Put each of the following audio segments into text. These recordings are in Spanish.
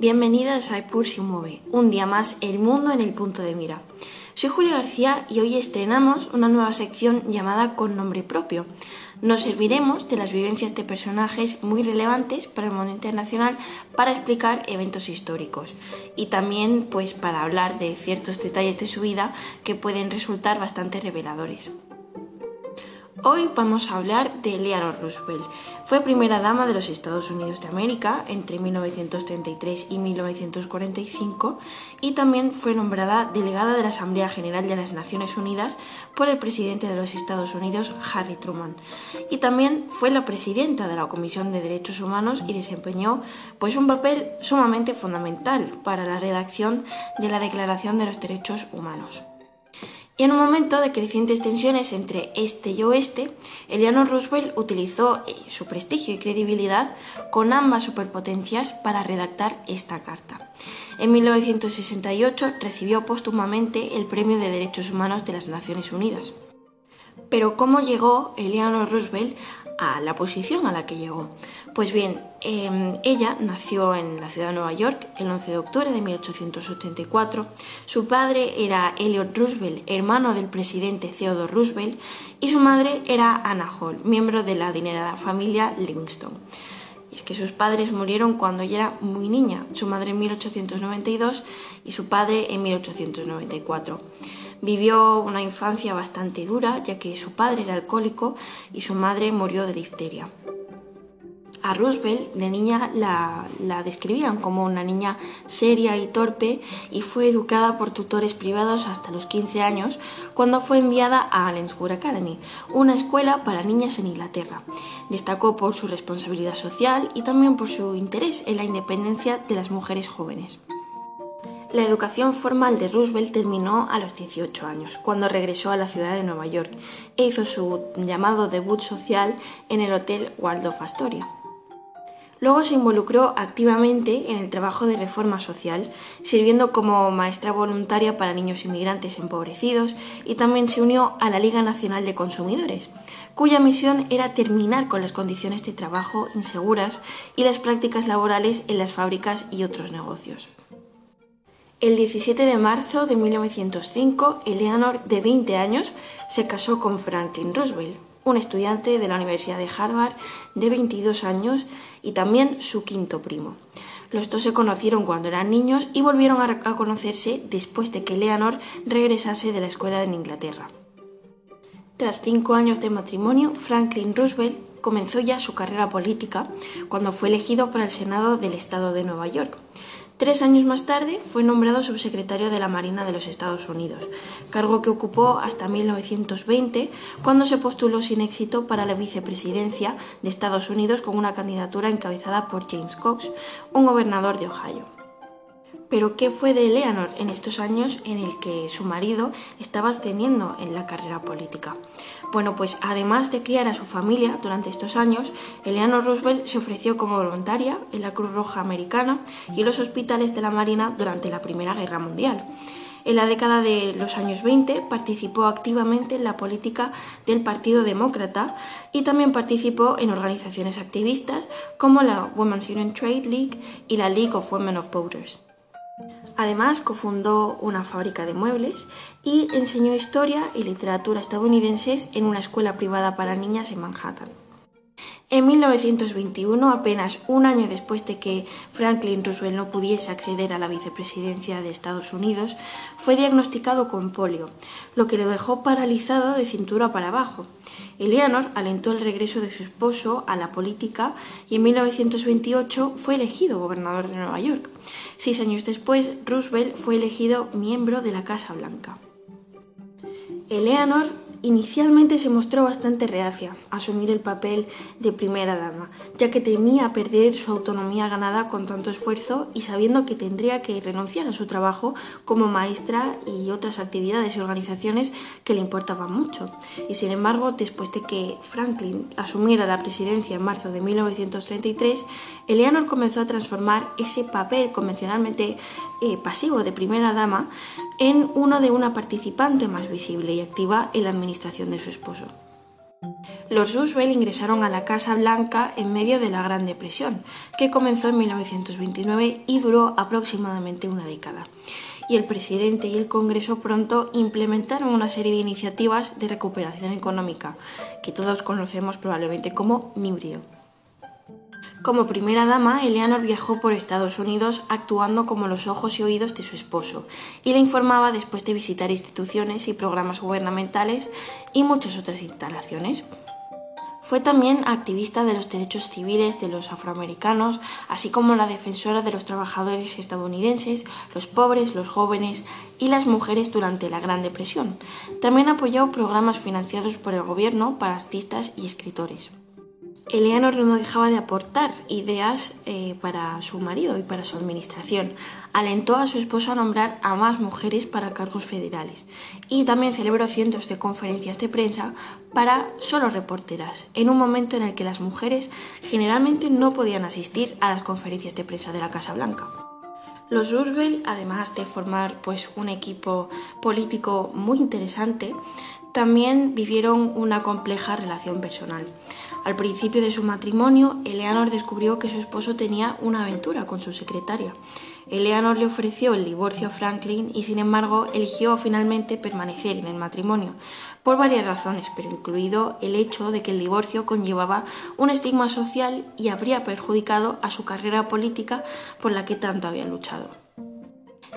Bienvenidas a Epur se mueve, un día más el mundo en el punto de mira. Soy Julia García y hoy estrenamos una nueva sección llamada Con nombre propio. Nos serviremos de las vivencias de personajes muy relevantes para el mundo internacional para explicar eventos históricos y también pues para hablar de ciertos detalles de su vida que pueden resultar bastante reveladores. Hoy vamos a hablar de Eleanor Roosevelt. Fue primera dama de los Estados Unidos de América entre 1933 y 1945 y también fue nombrada delegada de la Asamblea General de las Naciones Unidas por el presidente de los Estados Unidos, Harry Truman. Y también fue la presidenta de la Comisión de Derechos Humanos y desempeñó pues un papel sumamente fundamental para la redacción de la Declaración de los Derechos Humanos. Y en un momento de crecientes tensiones entre este y oeste, Eleanor Roosevelt utilizó eh, su prestigio y credibilidad con ambas superpotencias para redactar esta carta. En 1968 recibió póstumamente el Premio de Derechos Humanos de las Naciones Unidas. Pero ¿cómo llegó Eleanor Roosevelt a la posición a la que llegó? Pues bien, em, ella nació en la ciudad de Nueva York el 11 de octubre de 1884. Su padre era Elliot Roosevelt, hermano del presidente Theodore Roosevelt, y su madre era Anna Hall, miembro de la adinerada familia Livingston. Es que sus padres murieron cuando ella era muy niña, su madre en 1892 y su padre en 1894. Vivió una infancia bastante dura, ya que su padre era alcohólico y su madre murió de difteria. A Roosevelt de niña la, describían como una niña seria y torpe y fue educada por tutores privados hasta los 15 años cuando fue enviada a Allensburg Academy, una escuela para niñas en Inglaterra. Destacó por su responsabilidad social y también por su interés en la independencia de las mujeres jóvenes. La educación formal de Roosevelt terminó a los 18 años, cuando regresó a la ciudad de Nueva York e hizo su llamado debut social en el Hotel Waldorf Astoria. Luego se involucró activamente en el trabajo de reforma social, sirviendo como maestra voluntaria para niños inmigrantes empobrecidos y también se unió a la Liga Nacional de Consumidores, cuya misión era terminar con las condiciones de trabajo inseguras y las prácticas laborales en las fábricas y otros negocios. El 17 de marzo de 1905, Eleanor, de 20 años, se casó con Franklin Roosevelt, un estudiante de la Universidad de Harvard de 22 años y también su quinto primo. Los dos se conocieron cuando eran niños y volvieron a, conocerse después de que Eleanor regresase de la escuela en Inglaterra. Tras cinco años de matrimonio, Franklin Roosevelt comenzó ya su carrera política cuando fue elegido para el Senado del Estado de Nueva York. Tres años más tarde fue nombrado subsecretario de la Marina de los Estados Unidos, cargo que ocupó hasta 1920, cuando se postuló sin éxito para la vicepresidencia de Estados Unidos con una candidatura encabezada por James Cox, un gobernador de Ohio. Pero ¿qué fue de Eleanor en estos años en el que su marido estaba ascendiendo en la carrera política? Bueno, pues además de criar a su familia durante estos años, Eleanor Roosevelt se ofreció como voluntaria en la Cruz Roja Americana y en los hospitales de la Marina durante la Primera Guerra Mundial. En la década de los años 20 participó activamente en la política del Partido Demócrata y también participó en organizaciones activistas como la Women's Union Trade League y la League of Women of Voters. Además, cofundó una fábrica de muebles y enseñó historia y literatura estadounidenses en una escuela privada para niñas en Manhattan. En 1921, apenas un año después de que Franklin Roosevelt no pudiese acceder a la vicepresidencia de Estados Unidos, fue diagnosticado con polio, lo que lo dejó paralizado de cintura para abajo. Eleanor alentó el regreso de su esposo a la política y en 1928 fue elegido gobernador de Nueva York. Seis años después, Roosevelt fue elegido miembro de la Casa Blanca. Eleanor Inicialmente se mostró bastante reacia a asumir el papel de primera dama, ya que temía perder su autonomía ganada con tanto esfuerzo y sabiendo que tendría que renunciar a su trabajo como maestra y otras actividades y organizaciones que le importaban mucho. Y sin embargo, después de que Franklin asumiera la presidencia en marzo de 1933, Eleanor comenzó a transformar ese papel convencionalmente eh, pasivo de primera dama en uno de una participante más visible y activa en la administración de su esposo. Los Roosevelt ingresaron a la Casa Blanca en medio de la Gran Depresión, que comenzó en 1929 y duró aproximadamente una década. Y el presidente y el Congreso pronto implementaron una serie de iniciativas de recuperación económica, que todos conocemos probablemente como New. Como primera dama, Eleanor viajó por Estados Unidos actuando como los ojos y oídos de su esposo y le informaba después de visitar instituciones y programas gubernamentales y muchas otras instalaciones. Fue también activista de los derechos civiles de los afroamericanos, así como la defensora de los trabajadores estadounidenses, los pobres, los jóvenes y las mujeres durante la Gran Depresión. También apoyó programas financiados por el gobierno para artistas y escritores. Eleanor no dejaba de aportar ideas eh, para su marido y para su administración. Alentó a su esposo a nombrar a más mujeres para cargos federales y también celebró cientos de conferencias de prensa para solo reporteras, en un momento en el que las mujeres generalmente no podían asistir a las conferencias de prensa de la Casa Blanca. Los Roosevelt, además de formar pues, un equipo político muy interesante, también vivieron una compleja relación personal. Al principio de su matrimonio, Eleanor descubrió que su esposo tenía una aventura con su secretaria. Eleanor le ofreció el divorcio a Franklin y sin embargo eligió finalmente permanecer en el matrimonio, por varias razones, pero incluido el hecho de que el divorcio conllevaba un estigma social y habría perjudicado a su carrera política por la que tanto había luchado.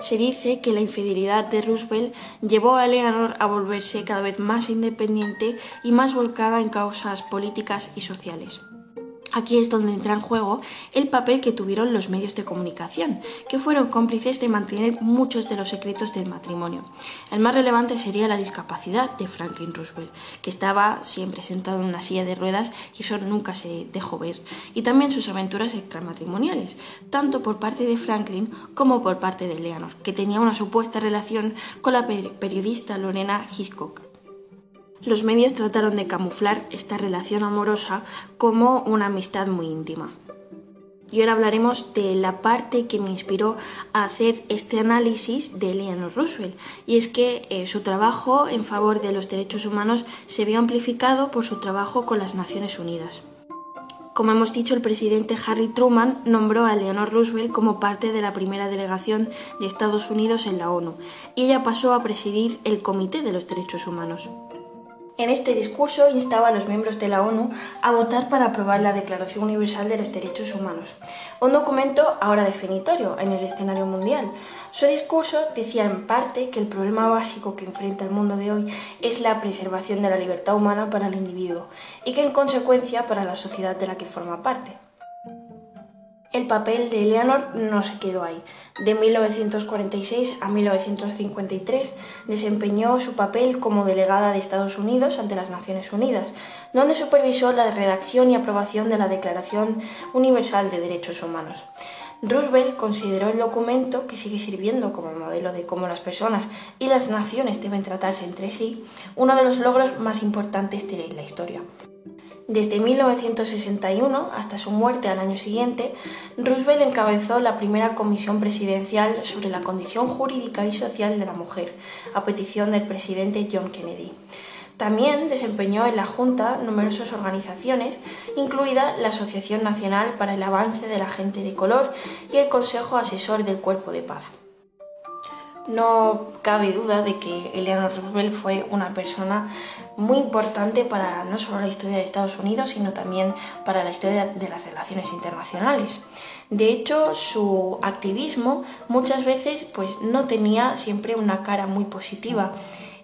Se dice que la infidelidad de Roosevelt llevó a Eleanor a volverse cada vez más independiente y más volcada en causas políticas y sociales. Aquí es donde entra en juego el papel que tuvieron los medios de comunicación, que fueron cómplices de mantener muchos de los secretos del matrimonio. El más relevante sería la discapacidad de Franklin Roosevelt, que estaba siempre sentado en una silla de ruedas y eso nunca se dejó ver, y también sus aventuras extramatrimoniales, tanto por parte de Franklin como por parte de Leonor, que tenía una supuesta relación con la periodista Lorena Hitchcock. Los medios trataron de camuflar esta relación amorosa como una amistad muy íntima. Y ahora hablaremos de la parte que me inspiró a hacer este análisis de Eleanor Roosevelt. Y es que eh, su trabajo en favor de los derechos humanos se vio amplificado por su trabajo con las Naciones Unidas. Como hemos dicho, el presidente Harry Truman nombró a Eleanor Roosevelt como parte de la primera delegación de Estados Unidos en la ONU y ella pasó a presidir el Comité de los Derechos Humanos. En este discurso instaba a los miembros de la ONU a votar para aprobar la Declaración Universal de los Derechos Humanos, un documento ahora definitorio en el escenario mundial. Su discurso decía en parte que el problema básico que enfrenta el mundo de hoy es la preservación de la libertad humana para el individuo y que en consecuencia para la sociedad de la que forma parte el papel de Eleanor no se quedó ahí. De 1946 a 1953 desempeñó su papel como delegada de Estados Unidos ante las Naciones Unidas, donde supervisó la redacción y aprobación de la Declaración Universal de Derechos Humanos. Roosevelt consideró el documento, que sigue sirviendo como modelo de cómo las personas y las naciones deben tratarse entre sí, uno de los logros más importantes de la historia. Desde 1961 hasta su muerte al año siguiente, Roosevelt encabezó la primera comisión presidencial sobre la condición jurídica y social de la mujer, a petición del presidente John Kennedy. También desempeñó en la Junta numerosas organizaciones, incluida la Asociación Nacional para el Avance de la Gente de Color y el Consejo Asesor del Cuerpo de Paz. No cabe duda de que Eleanor Roosevelt fue una persona muy importante para no solo la historia de Estados Unidos, sino también para la historia de las relaciones internacionales. De hecho, su activismo muchas veces pues, no tenía siempre una cara muy positiva.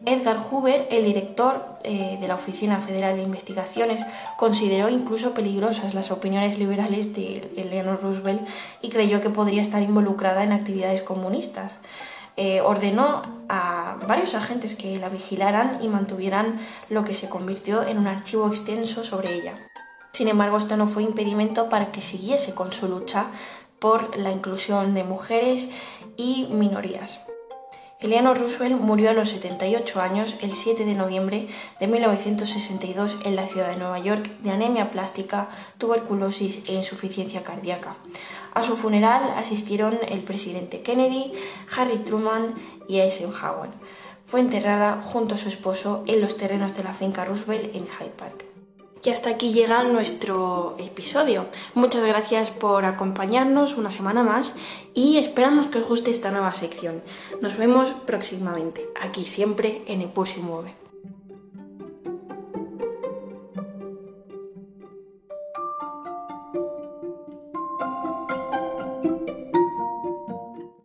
Edgar Hoover, el director eh, de la Oficina Federal de Investigaciones, consideró incluso peligrosas las opiniones liberales de Eleanor Roosevelt y creyó que podría estar involucrada en actividades comunistas. Eh, ordenó a varios agentes que la vigilaran y mantuvieran lo que se convirtió en un archivo extenso sobre ella. Sin embargo, esto no fue impedimento para que siguiese con su lucha por la inclusión de mujeres y minorías. Eleanor Roosevelt murió a los 78 años el 7 de noviembre de 1962 en la ciudad de Nueva York de anemia plástica, tuberculosis e insuficiencia cardíaca. A su funeral asistieron el presidente Kennedy, Harry Truman y Eisenhower. Fue enterrada junto a su esposo en los terrenos de la finca Roosevelt en Hyde Park. Y hasta aquí llega nuestro episodio. Muchas gracias por acompañarnos una semana más y esperamos que os guste esta nueva sección. Nos vemos próximamente, aquí siempre en y Mueve.